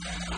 Thank you.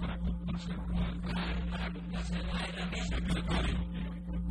para complacerlo al para a.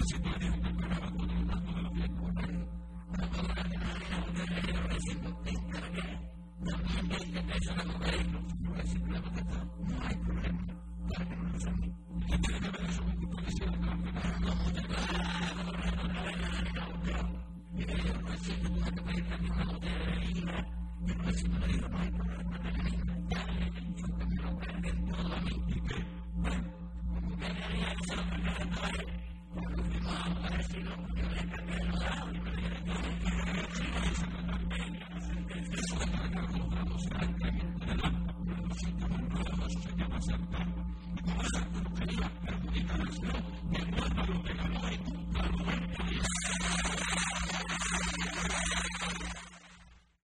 Gracias. you know,